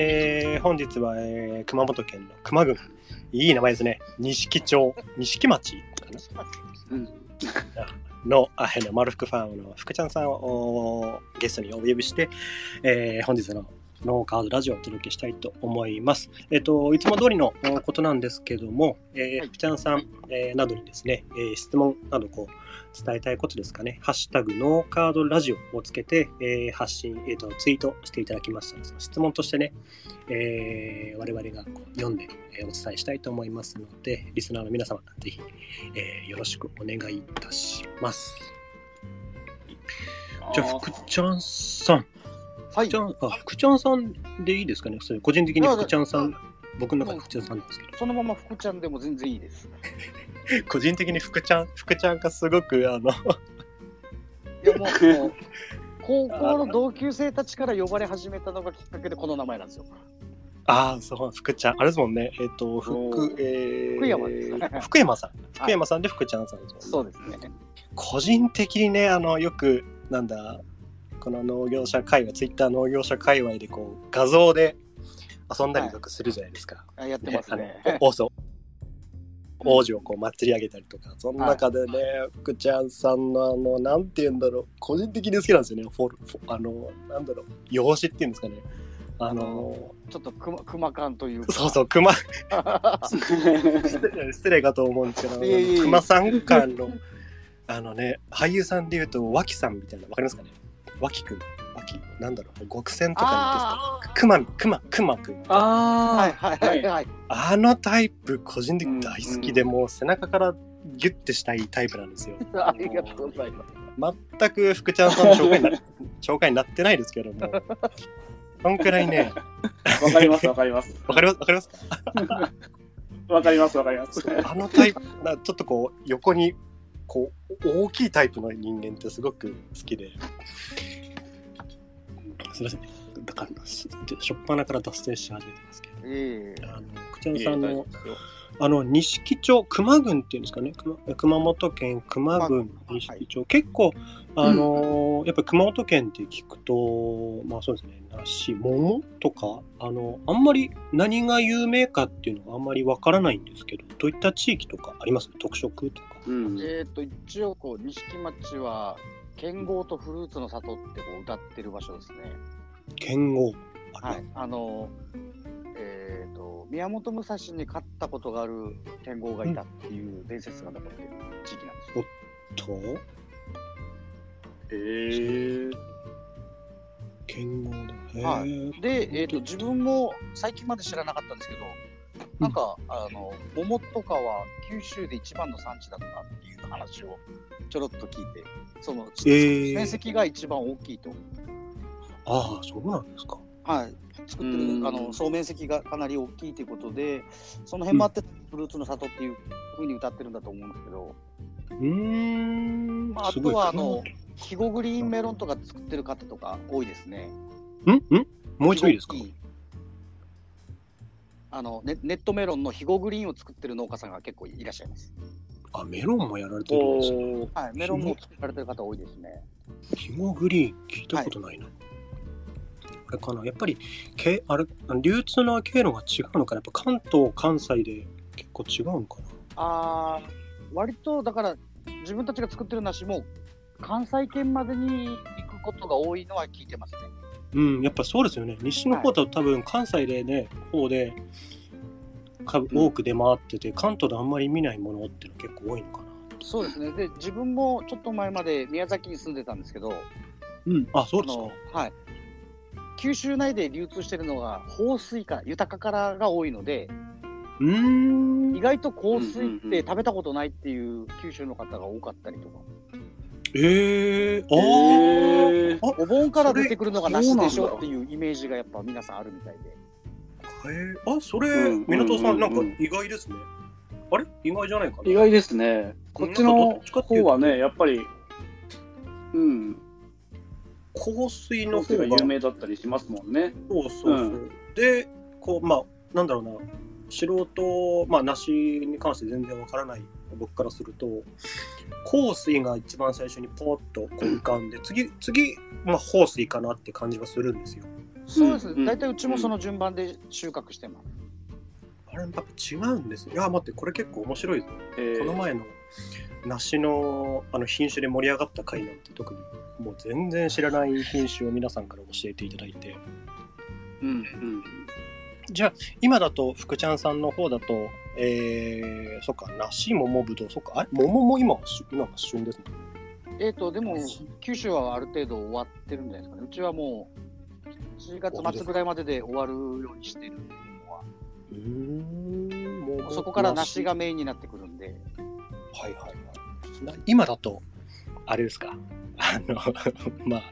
えー本日は、えー熊本県の球磨郡。いい名前ですね。錦町、錦町かなうん。の、あの、マルファームの福ちゃんさんをおゲストにお呼びして、えー本日のノーカードラジオをお届けしたいと思います。えっ、と、いつも通りのおことなんですけども、えーはい福ちゃんさん、えーなどにですね、えー質問などこう、伝えたいことですかね、ハッシュタグノーカードラジオをつけて、えー発信、えーと、ツイートしていただきましたので、質問としてね、えー我々がこう読んで、えーお伝えしたいと思いますので、リスナーの皆様、ぜひ、えーよろしくお願いいたします。じゃあ、福ちゃんさん、はい。福ちゃん、あ、福ちゃんさんでいいですかね、それ個人的に福ちゃんさあん、僕の中で福ちゃんさんですけど、そのまま福ちゃんでも全然いいです。個人的に福ちゃん、福ちゃんがすごく、あの、いやもう、高校の同級生たちから呼ばれ始めたのがきっかけでこの名前なんですよ。ああ、そう、福ちゃん、あれですもんね、えっ、と、お福、ーえー福山ですね福山さん。福山さんで福ちゃんさんですそうですね。個人的にね、あの、よく、なんだ、この農業者界隈、ツイッター農業者界隈で、こう、画像で遊んだりとかするじゃないですか。あやってますね。あのおそう王子をこう祭り上げたりとか、その中でね、福ちゃんさんのあの、なんて言うんだろう、個人的に好きなんですよね、フォルフォあの、なんだろう、用紙っていうんですかね。あの、ちょっとくま熊感というか。そうそう、熊、失礼失礼かと思うんですけど、いえいえいえ熊さん感の、あのね、俳優さんで言うと、脇さんみたいな、わかりますかね脇くん。脇、なんだろう、極戦とかあに熊、熊、熊くん。はいあはいはいはい。あのタイプ、個人的に大好きで、もう背中からギュッてしたいタイプなんですよ。ありがとうございます。全く福ちゃんさんの紹介にな紹介になってないですけども、そんくらいね、あ、わかります、わかります。わかりますわかりますわかります、わかります。あのタイプ、なちょっとこう、横に、こう、大きいタイプの人間ってすごく好きで。すみません。だから、すしょっぱなから脱線し始めてますけど。ええあの、福ちゃんさんのあの、錦町、熊郡っていうんですかね、熊熊本県熊郡はい錦町、結構、あのーやっぱり熊本県って聞くと、まあそうですね、梨、桃とか、あの、あんまり何が有名かっていうのがあんまりわからないんですけど、どういった地域とかあります？特色とか。うん。えっと一応こう錦町は剣豪とフルーツの里ってこう歌ってる場所ですね。剣豪。あはい。あのえっ、と宮本武蔵に勝ったことがある剣豪がいたっていう伝説が残ってる地域なんですよ。と、へえ。剣豪だ。へはーで、えー、と自分も最近まで知らなかったんですけど、なんか、あの桃とかは九州で一番の産地だったって話をちょろっと聞いて、その、えー。面積が一番大きいと、ああ、そうなんですか。はい、作ってうん。るあの総面積がかなり大きいということで、その辺もあって、フルーツの里っていうふうに歌ってるんだと思うんですけど、うーん。まあ、あとはあの、肥後グリーンメロンとか作ってる方とか多いですね。んん。もう一度いいですか？あのネネットメロンの肥後グリーンを作ってる農家さんが結構いらっしゃいます。あ、メロンもやられてるんですね。はい、メロンも作られてる方多いですね。ひもグリーン聞いたことないな。あれかなやっぱりけあれ流通の経路が違うのかな？やっぱ関東関西で結構違うのかな？あー割とだから自分たちが作ってる梨も関西圏までに行くことが多いのは聞いてますね。うんやっぱそうですよね西の方だと多分関西でね方で多く出回ってて関東であんまり見ないものっていうのは結構多いのかな。そうですね。で自分もちょっと前まで宮崎に住んでたんですけど、うん。あそうあですか。のはい。九州内で流通してるのが豊水から豊からが多いのでうーん。意外と香水って食べたことないっていう九州の方が多かったりとか。えー、あへー。ーお盆から出てくるのが梨でしょっていうイメージがやっぱ皆さんあるみたいであへー。あそれうん港さんなんか意外ですね。あれ？意外じゃないかな？意外ですね。こっちの方はね、やっぱり、うん、香水のの方方がが有名だったりしますもんね。そうそうそう。うん。で、こう、まあ、なんだろうな、素人、まあ、梨に関して全然わからない。僕からすると、香水が一番最初にポーッとこう浮かんで、次、次、まあ、香水かなって感じはするんですよ。そうですね。うん大体うちもその順番で収穫してます。あれ、やっぱ違うんですよ。いや、待って、これ結構面白いぞ。えーこの前の梨のあの品種で盛り上がった回なんて特にもう全然知らない品種を皆さんから教えていただいてうん。うん。じゃあ今だと福ちゃんさんの方だとえー、そっか梨桃ぶどうそっかあれ桃も今は旬今が旬ですねえっ、と、でも、九州はある程度終わってるんじゃないですかね。うちはもう、7月末ぐらいまでで終わるようにしてるっていうのは、うーん桃そこから梨がメインになってくるんで、はいはいはい。な今だとあれですか？あの まあ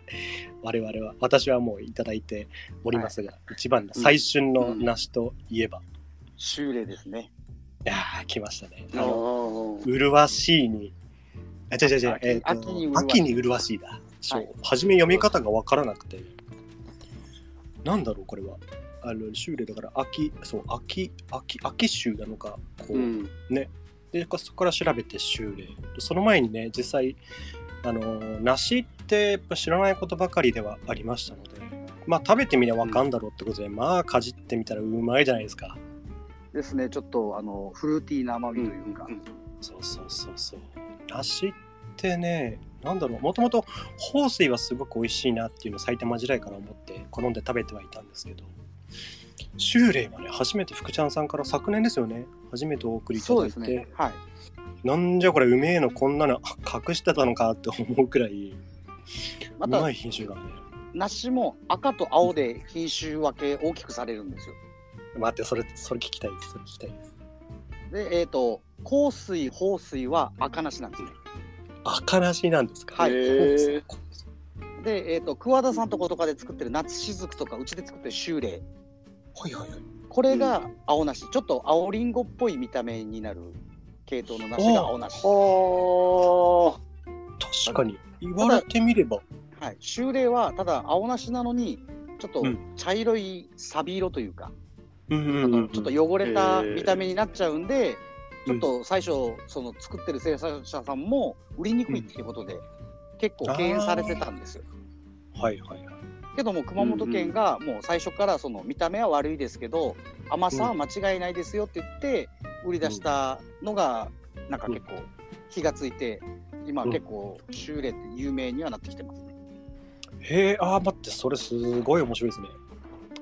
我々は私はもういただいておりますが、一番の最旬の梨といえば、修例ですね。いやー来ましたね。ああのー。麗しいにあ違う違う違う。秋えーと秋に麗しい。秋に麗しいだ。そう、はい。初め読み方が分からなくてなんだろうこれは。あの秋麗だから秋そう秋秋秋秋なのかこう、うん。でそこから調べて秋麗その前にね実際あの梨ってやっぱ知らないことばかりではありましたのでまあ食べてみりゃ分かんだろうってことで、まあかじってみたらうまいじゃないですか。ですね、ちょっとあのフルーティーな甘みというか、そうそうそうそう。梨ってねなんだろうもともと豊水はすごく美味しいなっていうのを埼玉時代から思って好んで食べてはいたんですけど秋麗はね初めて福ちゃんさんから昨年ですよね初めてお送りいただいて、ですね。はい。なんじゃこれうめえのこんなのあ隠してたのかって思うくらい、またうまい品種がね梨も赤と青で品種分け大きくされるんですよ。待ってそれそれ聞きたいですそれ聞きたいですで、えっ、と、香水、豊水は赤梨なんですね。赤梨なんですか？はい。で、えっ、と、桑田さんとことかで作ってる夏しずくとか、うちで作ってる秋麗。はいはいはい。これが青梨。ちょっと青りんごっぽい見た目になる系統の梨が青梨。は確かに。言われてみれば。はい。秋麗は、ただ青梨なのに、ちょっとうん。茶色いサビ色というか、うんちょっと汚れた見た目になっちゃうんで、ちうん。ょっと最初、その作ってる生産者さんも売りにくいっていうことで、結構敬遠されてたんですよ。はいはいはいけども熊本県がもう最初からその見た目は悪いですけど甘さは間違いないですよって言って売り出したのがなんか結構火がついて今うん。結構修例って有名にはなってきてますね。へえあー待ってそれすごい面白いですね。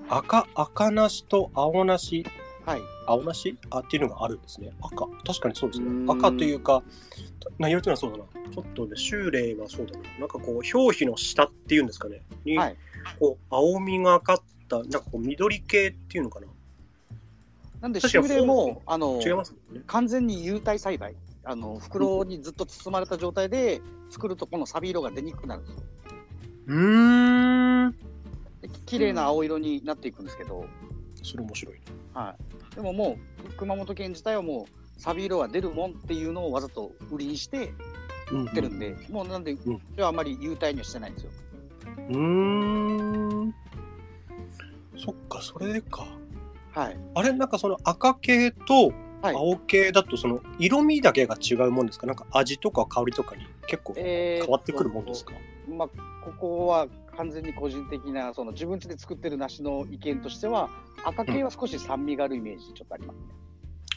赤赤梨と青梨はい。青梨あっていうのがあるんですね。赤。確かにそうですね。赤というか内容っていうのはそうだな。ちょっとね秋麗はそうだな。なんかこう表皮の下っていうんですかね。に、はい。こう青みがかったなんかこう緑系っていうのかな。なんで修例もあの違いますね。完全に有体栽培。あの袋にずっと包まれた状態で作るとこのサビ色が出にくくなるんですよ。うーん。で綺麗な青色になっていくんですけど、それ面白いねはい、でももう熊本県自体はもうサビ色が出るもんっていうのをわざと売りにしてうん売ってるんで、もうなんで、ん。それはあまり優待にはしてないんですよ。うーん。そっかそれでか。はい。あれなんかその赤系とはい。青系だとその色味だけが違うもんですか？なんか味とか香りとかに結構えー変わってくるもんですか、まあ、ここは完全に個人的な、その自分家で作ってる梨の意見としては、赤系は少し酸味があるイメージ、ちょっとありますね。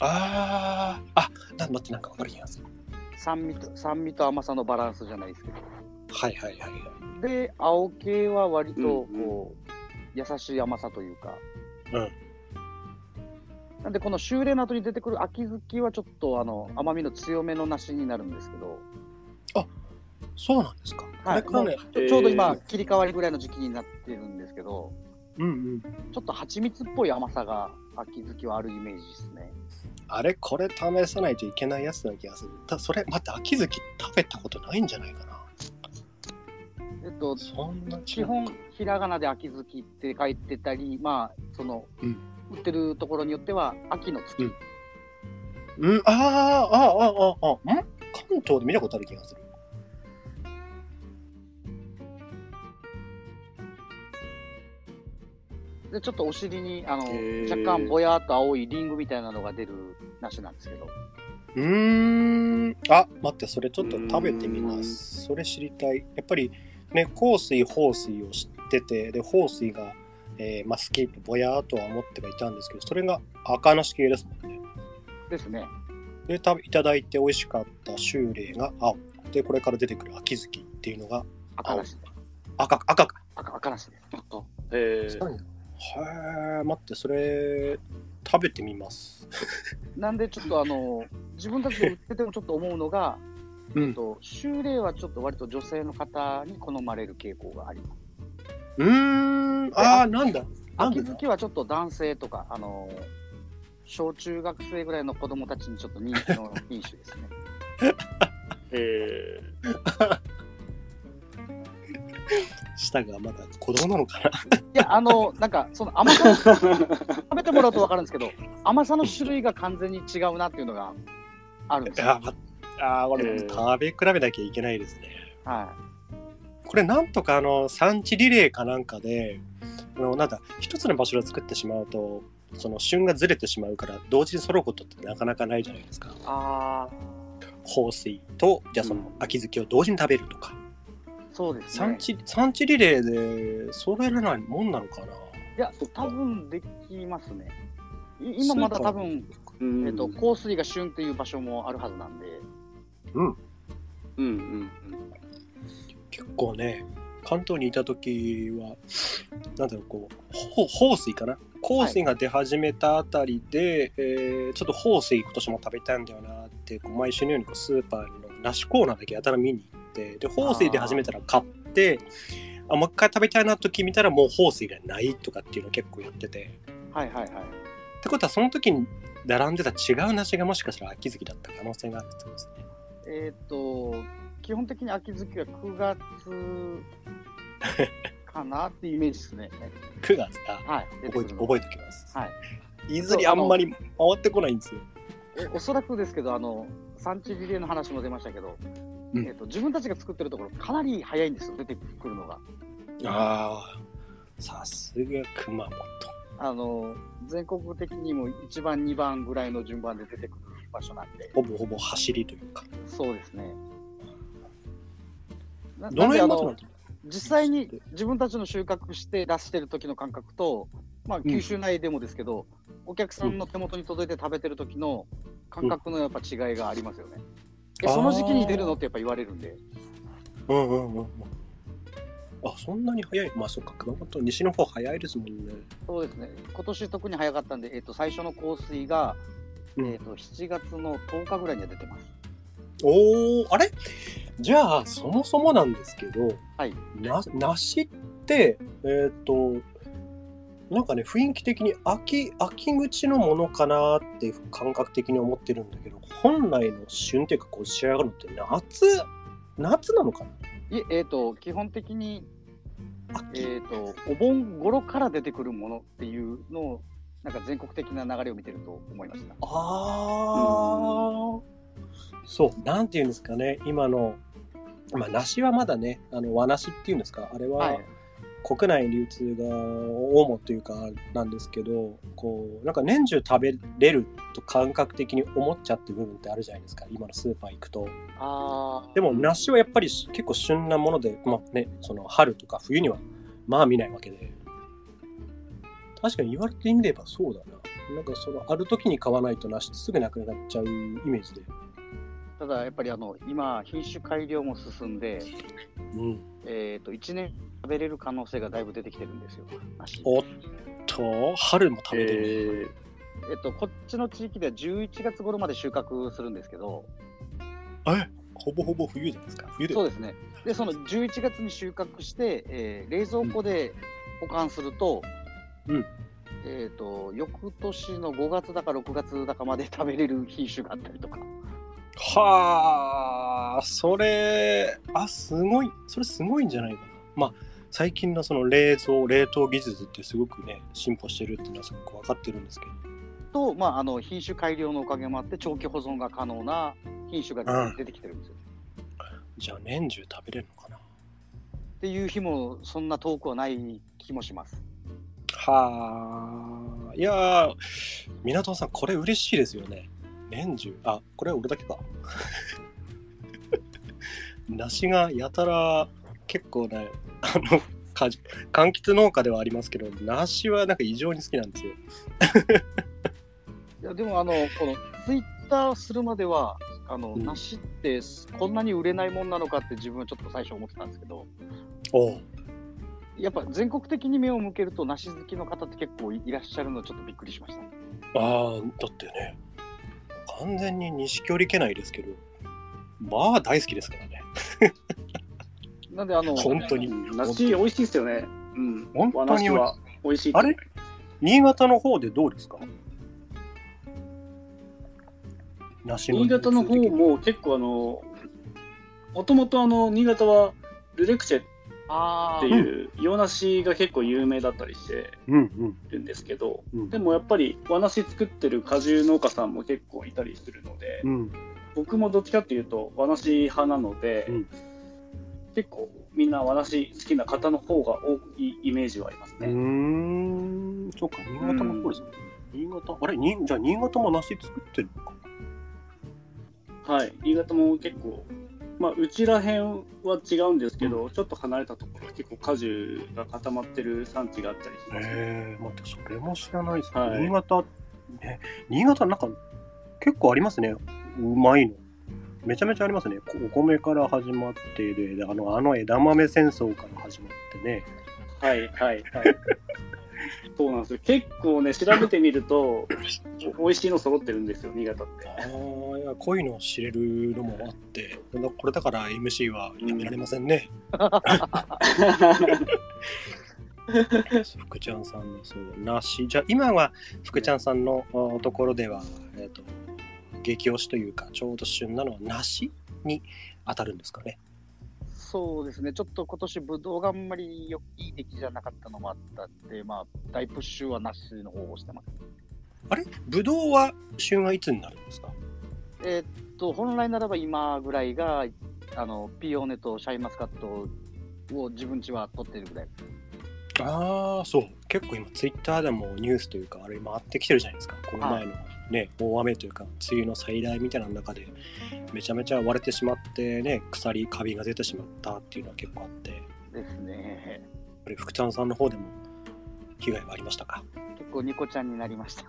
あー。あなん待ってなんか分かる気がする。酸味と酸味と甘さのバランスじゃないですけど。はいはいはいはい。で、青系は割とうんこう、優しい甘さというか。うん。なんで、この修例の後に出てくる秋月はちょっとあの甘みの強めの梨になるんですけど、そうなんですか、はい、ね。ちょちょうどえ今ー、切り替わりぐらいの時期になってるんですけど、うんうんちょっと蜂蜜っぽい甘さが秋月はあるイメージですね。あれ？これ試さないといけないやつな気がする。たそれ待って秋月食べたことないんじゃないかな。えっと、そんな基本ひらがなで秋月って書いてたり、まあ、その、うん。売ってるところによっては秋の月、うん。うん。あーあーあーあー。あーん？関東で見たことある気がするでちょっとお尻にあの若干ぼやっと青いリングみたいなのが出る梨なんですけど、うーんあ待ってそれちょっと食べてみますそれ知りたいやっぱりね香水豊水を知っててで豊水がえーまあ、好きとぼやーとは思ってはいたんですけど、それが赤梨系ですもんね。ですね。で、食べいただいて美味しかったシューレイが青。で、これから出てくる秋月っていうのが赤なしで。赤、赤か。赤赤なしです。へえ。へえ、待って、それ、食べてみます。なんでちょっとあの、自分たちで売っててもちょっと思うのが、うえっ。と、修例はちょっと割と女性の方に好まれる傾向があります。うーん、ああ、なんだ。秋月はちょっと男性とか、あの、小中学生ぐらいの子供たちにちょっと人気の品種ですね。へえ。舌がまだ子供なのかな。いや、あの、なんか、その甘さ、食べてもらうと分かるんですけど、甘さの種類が完全に違うなっていうのがあるんですよ。あーあー、これ、えー食べ比べなきゃいけないですね。はこれなんとかあの産地リレーかなんかであのなんだ一つの場所で作ってしまうとその旬がずれてしまうから同時に揃うことってなかなかないじゃないですかい。ああ、放水とじゃあその秋月を同時に食べるとか、そうですね。産。地産地リレーで揃えられないもんなのかな？いや、多分できますね。い今まだ多分、えっと、香水が旬っていう場所もあるはずなんで、うん。うんうん結構ね関東にいた時はなんだろうこうほ放水かな？香水が出始めたあたりで、えーちょっと放水今年も食べたいんだよなってこう毎週のようにこうスーパーの梨コーナーだけやたら見に行ってで放水出始めたら買ってあもう一回食べたいな時見たらもう放水がないとかっていうの結構やっててはいはいはい。ってことはその時に並んでた違う梨がもしかしたら秋月だった可能性があるってことですね。えっ、と、基本的に秋月は9月かなっていうイメージですね。9月かはい。覚えて覚えておきます。はい。いずれあんまり回ってこないんですよ。えおそらくですけど、あの、産地リレーの話も出ましたけど、うんえっと自分たちが作ってるところ、かなり早いんですよ、出てくるのが。ああ、さすが熊本。あの、全国的にも1番、2番ぐらいの順番で出てくる場所なんで、ほぼほぼ走りというか。そうですね。などの辺の実際に自分たちの収穫して出してる時の感覚と、まあ、九州内でもですけど、お客さんの手元に届いて食べてる時の感覚のやっぱ違いがありますよね。えあーその時期に出るのってやっぱ言われるんで、うんうんうんうん。あ、そんなに早い。まあそっか、熊本、西の方早いですもんね。そうですね、今年特に早かったんで、えっと最初の降水が、うんえっと7月の10日ぐらいには出てます。おお、あれ？じゃあ、そもそもなんですけど、はい。な梨って、えっ、と、なんかね、雰囲気的に秋、秋口のものかなって感覚的に思ってるんだけど、本来の旬っていうか、こう仕上がるのって夏、夏なのかな？いえ、えっと基本的に、秋、えっとお盆頃から出てくるものっていうのを、なんか全国的な流れを見てると思いました。ああ、そう、なんていうんですかね、今の、まあ、梨はまだね、あの和梨っていうんですか、あれは、はい。国内流通が主というかなんですけどこうなんか年中食べれると感覚的に思っちゃってる部分ってあるじゃないですか。今のスーパー行くと。ああ。でも梨はやっぱり結構旬なもので、まあね、その春とか冬にはまあ見ないわけで。確かに言われてみればそうだな。なんかそのある時に買わないと梨ってすぐなくなっちゃうイメージでただやっぱりあの今、品種改良も進んで、うん。えっと1年食べれる可能性がだいぶ出てきてるんですよ、梨。おっと春も食べれる、ええっと、こっちの地域では11月頃まで収穫するんですけど、え？ほぼほぼ冬じゃないですか？冬で。そうですね。で、その11月に収穫して、えー冷蔵庫で保管すると、うん。えっ、と、翌年の5月だか6月だかまで食べれる品種があったりとか。はあ、それ、あ、すごい、それすごいんじゃないかな。まあ、最近のその冷蔵、冷凍技術ってすごくね、進歩してるっていうのはすごく分かってるんですけど。と、まあ、あの品種改良のおかげもあって、長期保存が可能な品種うんが出てきてるんですよ。じゃあ年中食べれるのかな。っていう日もそんな遠くはない気もします。はあ、いやー、港さん、これ嬉しいですよね。年中、あ、これは俺だけか。梨がやたら結構ね、あの、果樹柑橘農家ではありますけど梨はなんか異常に好きなんですよ。いやでもあのこのツイッターするまではあの、うん。梨ってこんなに売れないもんなのかって自分はちょっと最初思ってたんですけど。おう。やっぱ全国的に目を向けると梨好きの方って結構いいらっしゃるのちょっとびっくりしました。ああだってね完全に錦織家内ですけどまあ大好きですからねなんであの本当にうん梨美味しいですよね。うん。本当に和梨は美味しい。あれ？新潟の方でどうですか？梨の新潟の方も結構あの、もともとあの、新潟はルレクチェっあー。ていう洋梨が結構有名だったりしてるんですけど、うんでもやっぱり和梨作ってる果汁農家さんも結構いたりするので、うん。僕もどっちかっていうと和梨派なので、うん。結構みんな和梨好きな方の方が多いイメージはありますね。ん。そっか新潟もそうですね、新潟あれにじゃあ新潟も梨作ってるのかはい、新潟も結構、まあ、うちらへんは違うんですけど、ちょっと離れたところは結構果樹が固まってる産地があったりします。へえ待ってそれも知らないですね、はい。新潟ね新潟なんか結構ありますね。うまいの。めちゃめちゃありますね。こお米から始まってでであのあの枝豆戦争から始まってね。はいはいはい。そうなんですよ。結構ね、調べてみると、お美味しいの揃ってるんですよ、新潟って。ああいやこういうのを知れるのもあってだこれだから MC はやめられませんね、福ちゃんさんのそう梨じゃあ今は福ちゃんさんのおところでは、えっと激推しというかちょうど旬なのは梨に当たるんですかねそうですね、ちょっと今年ブドウがあんまりよいい出来じゃなかったのもあったんで、まあ、大プッシュはなしの方をしてます。あれ？ブドウは旬はいつになるんですか？えーっと、本来ならば今ぐらいが、あの、ピオーネとシャインマスカットを自分ちは取ってるぐらい。ああそう。結構今ツイッターでもニュースというかあれ回ってきてるじゃないですか。この前のね大雨というか梅雨の最大みたいな中でめちゃめちゃ割れてしまってね腐りカビが出てしまったっていうのは結構あってですね。これ福ちゃんさんの方でも被害はありましたか？結構ニコちゃんになりました。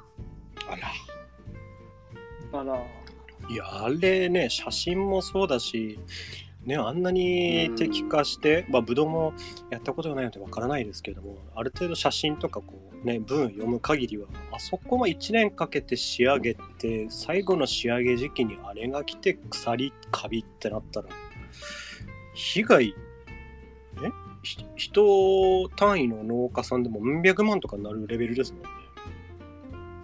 あらあら、いやあれね写真もそうだしねあんなに摘化してまあブドウもやったことがないのでわからないですけどもある程度写真とかこうね文読む限りはあそこも1年かけて仕上げて最後の仕上げ時期にあれが来て腐りカビってなったら被害え？ひ人単位の農家さんでも何百万とかになるレベルですもんね。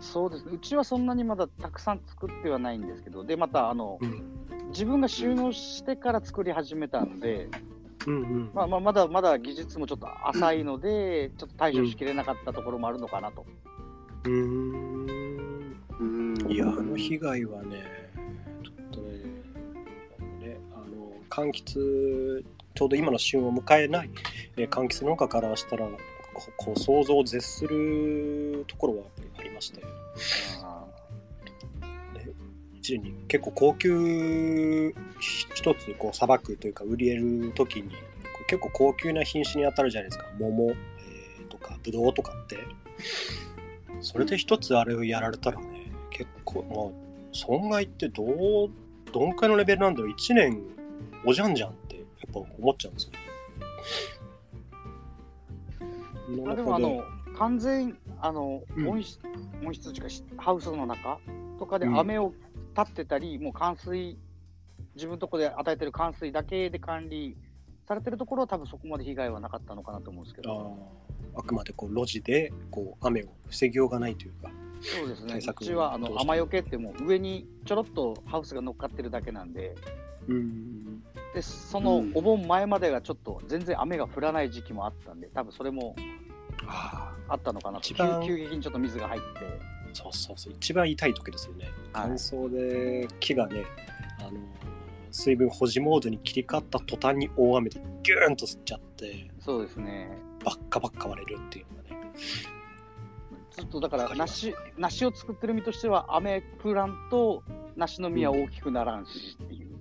そうですね。うちはそんなにまだたくさん作ってはないんですけど、で、また、あの、うん自分が収納してから作り始めたんで、うんうんまあまあ、まだまだ技術もちょっと浅いので、ちょっと対処しきれなかったところもあるのかなと。うーんうんいや、あの被害はね、ちょっとね、ねあの柑橘、ちょうど今の旬を迎えない、えー柑橘農家からしたら、ここう想像を絶するところはやっぱりありまして、あね、一年に結構高級ひ一つこうさばくというか売り得る時に結構高級な品種に当たるじゃないですか。桃、えーとかぶどうとかって。それで一つあれをやられたらね結構まあ損害ってどうどんくらいのレベルなんだろう。1年おじゃんじゃんってやっぱ思っちゃうんですよ。まあでもあの完全あの、うん。温室温室というかしハウスの中とかでうん。雨を立ってたり、もう冠水自分のとこで与えてる冠水だけで管理されてるところは多分そこまで被害はなかったのかなと思うんですけあど、ー。あくまでこう路地でこう雨を防ぎようがないというか。そうですね。うちはあの雨よけってもう上にちょろっとハウスが乗っかってるだけなんで、うんでそのうん。お盆前までがちょっと全然雨が降らない時期もあったんで、多分それもあったのかなと。急激にちょっと水が入って。そうそうそう。一番痛い時ですよね。はい。乾燥で木がねあの水分保持モードに切り替わった途端に大雨でギューンと吸っちゃってそうですね。バッカバッカ割れるっていうのがね。ずっとだから梨梨を作ってる身としては雨降らんと梨の実は大きくならんしっていう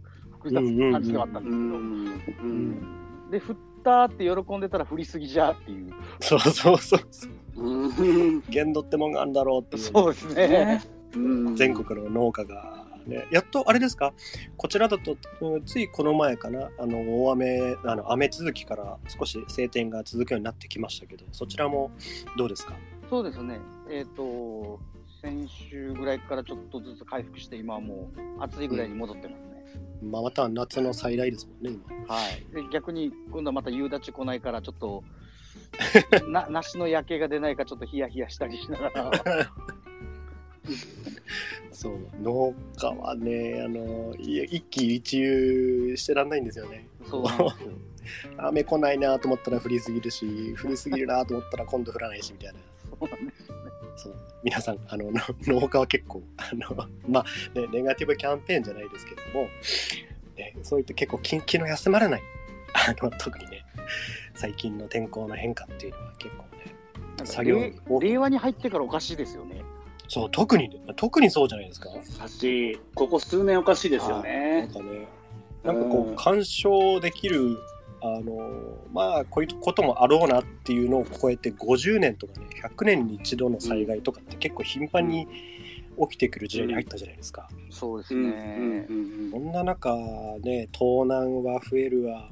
複雑な感じではあったんうですけど、んうんで降っったって喜んでたら振りすぎじゃっていう。そうそうそうそう。うん。限度ってもんがあるんだろうってそうですね。うん全国の農家が、ね、やっとあれですか？こちらだとうんついこの前かなあの大雨あの雨続きから少し晴天が続くようになってきましたけどそちらもどうですか？そうですね。えっ、と、先週ぐらいからちょっとずつ回復して、今はもう暑いぐらいに戻ってますね。まあ、また夏の再来ですもんね今はい。で、逆に今度はまた夕立来ないから、ちょっと、な梨の夜景が出ないか、ちょっとヒヤヒヤしたりしながら。そう農家はねあのい一喜一憂してらんないんですよねそう。雨来ないなと思ったら降りすぎるし降りすぎるなと思ったら今度降らないしみたいなそうなんです。そう皆さんあのの 農家は結構あのまあねネガティブキャンペーンじゃないですけども、ね、そういった結構気気の休まらないあの特にね最近の天候の変化っていうのは結構ね作業令和に入ってからおかしいですよね。そう特に特にそうじゃないですかおかしい。ここ数年おかしいですよなんね。かねなんかこうんう干渉できるあのまあこういうこともあろうなっていうのを超えて50年とかね100年に一度の災害とかって結構頻繁に起きてくる時代に入ったじゃないですか。そうですうんね。うんそんな中ね盗難は増えるわ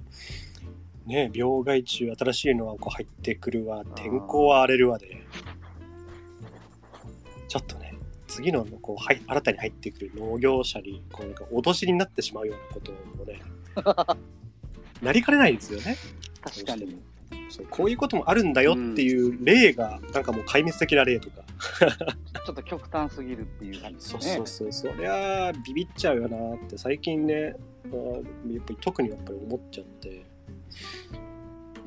ね病害虫新しいのはこう入ってくるわ天候は荒れるわでちょっとね次のこうはい新たに入ってくる農業者にこうなんか脅しになってしまうようなこともね なりかねないですよね。確かに。そうこういうこともあるんだよっていう例が、なんかもう壊滅的な例とか。ちょっと極端すぎるっていう感じですね。そうそうそうそりゃあビビっちゃうよなって最近ねやっぱり特にやっぱり思っちゃって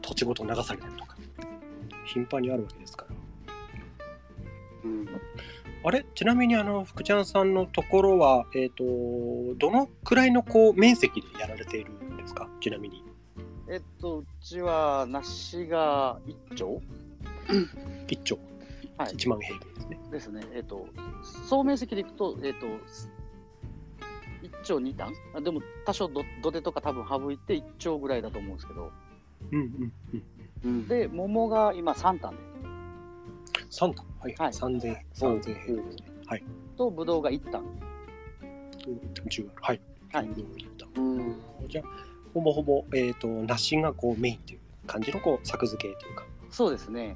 土地ごと流されたりとか頻繁にあるわけですから。うん。あれ？ちなみにあの福ちゃんさんのところはえっ、とどのくらいのこう面積でやられているんですか？ちなみにえっと、うちは梨が1丁？1丁、はい。1万平米ですね。ですね。えっと、総面積でいくと、えっと、1丁2単あでも多少ど土手とか多分省いて1丁ぐらいだと思うんですけど、うんうんうんうん。で、桃が今3単で。す。3単はい、はい。3000 3000平米ですねはい。と、ぶどうが1単。10はい。はい。うん。じゃあほぼほぼ、えー、と梨がこうメインという感じのこう作付けというかそうですね。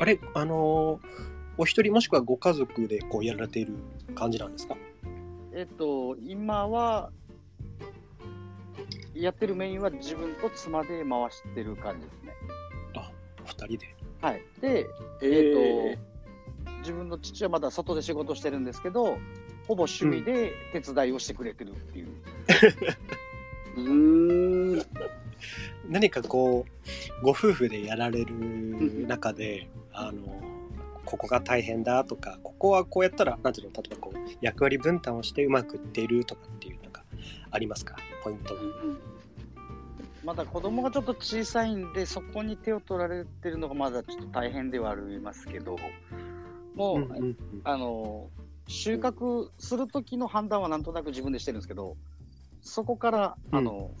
あれあのーお一人もしくはご家族でこうやられている感じなんですか？えっと、今は、やってるメインは自分と妻で回してる感じですね。あお二人ではい。で、ええっと、自分の父はまだ外で仕事してるんですけど、ほぼ趣味で手伝いをしてくれてるっていう。うーん。何かこうご夫婦でやられる中であのここが大変だとかここはこうやったらなんていうの例えばこう役割分担をしてうまくいっているとかっていうなんかありますか？ポイントまだ子供がちょっと小さいんで、そこに手を取られてるのがまだちょっと大変ではありますけど、もう、うんうんうん。あの、収穫する時の判断はなんとなく自分でしてるんですけど、そこから、うんあの、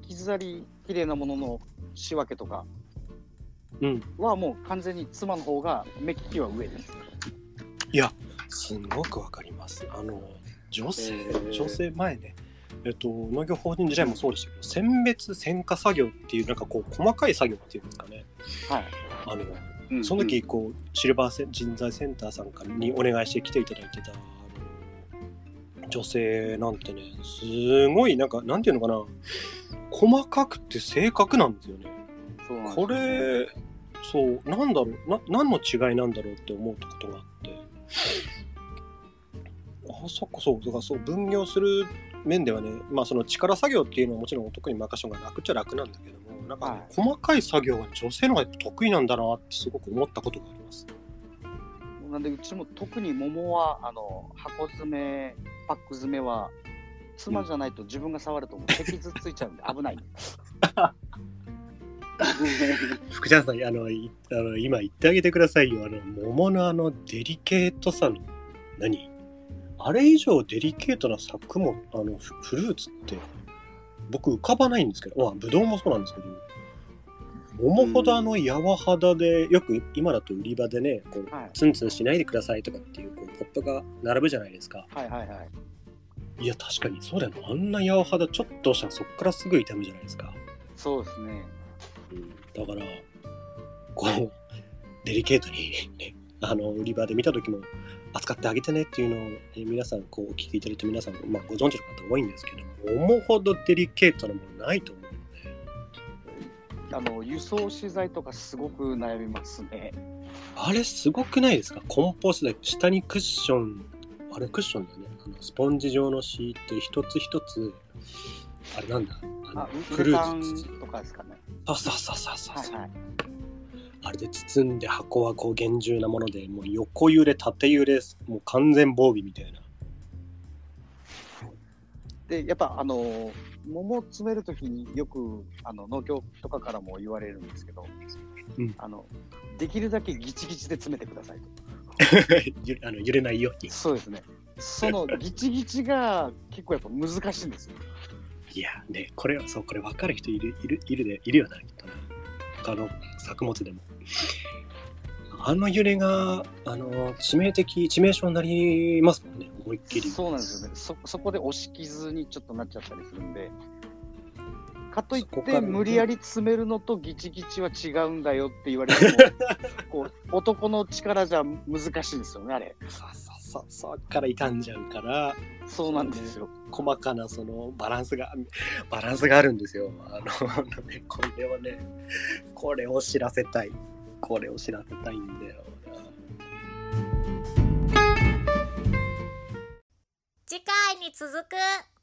傷あり、綺麗なものの仕分けとかうんはもう完全に妻の方が目利きは上です。すごくわかります。あの女性、えー女性前ね、えっと農業法人時代もそうでしたけど、選別選果作業っていうなんかこう細かい作業っていうんですかね。はい。あのうんその時こうシルバー人材センターさんからにお願いして来ていただいてた女性なんてね、すごいなんかなんていうのかな、細かくて正確なんですよね。そうなんですよこれそうなんだろうな何の違いなんだろうって思うことがあって。あそっかそうだからそう分業する面ではねまあその力作業っていうのはもちろん男に任せが楽っちゃ楽なんだけどもなんかね、はい。細かい作業は女性の方が得意なんだなってすごく思ったことがありますなんでうちも特に桃はあの箱詰めパック詰めは妻じゃないと自分が触るともう 脊髄ついちゃうんで危ない。福ちゃんさんあのいあの今言ってあげてくださいよあの桃のあのデリケートさの何？あれ以上デリケートな作物あのフフルーツって僕浮かばないんですけどまあブドウもそうなんですけど桃ほどあの柔肌でよく今だと売り場でねこう、はい。ツンツンしないでくださいとかっていうこうポップが並ぶじゃないですか。はいはいはい。いや確かにそうだよ。なあんな柔肌ちょっと押したらそっからすぐ痛むじゃないですか、そうですね。だからこうデリケートに、ね、あの売り場で見た時も扱ってあげてねっていうのを、えー皆さんこうお聞きいただいて皆さん、まあ、ご存知の方多いんですけども思うほどデリケートなものないと思あの輸送資材とかすごく悩みますね。あれすごくないですか？梱包資材下にクッションあれクッションだねあのスポンジ状の敷いて一つ一つあれなんだ？あのフルーツとかですかね。そうそうそうそうそう、はいはい。あれで包んで箱はこう厳重なものでもう横揺れ縦揺れもう完全防備みたいなで、やっぱあの桃詰めるときによくあの農協とかからも言われるんですけど、うんあのできるだけギチギチで詰めてくださいと。ゆあの揺れないようにそうですね。そのギチギチが結構やっぱ難しいんですよ。いやねこれはそうこれ分かる人いるいるいるでいるよなきっとな他の作物でもあの揺れがあの致命的致命傷になりますもんね思いっきり。そうなんですよね。そそこで押し傷にちょっとなっちゃったりするんで。かといって無理やり詰めるのとギチギチは違うんだよって言われても こう男の力じゃ難しいんですよねあれ。そうそうそうそっから傷んじゃうから。そうなんですよ。細かなそのバランスがバランスがあるんですよ。あのあのねこれをねこれを知らせたい。これを知らせたいんだよ次回に続く。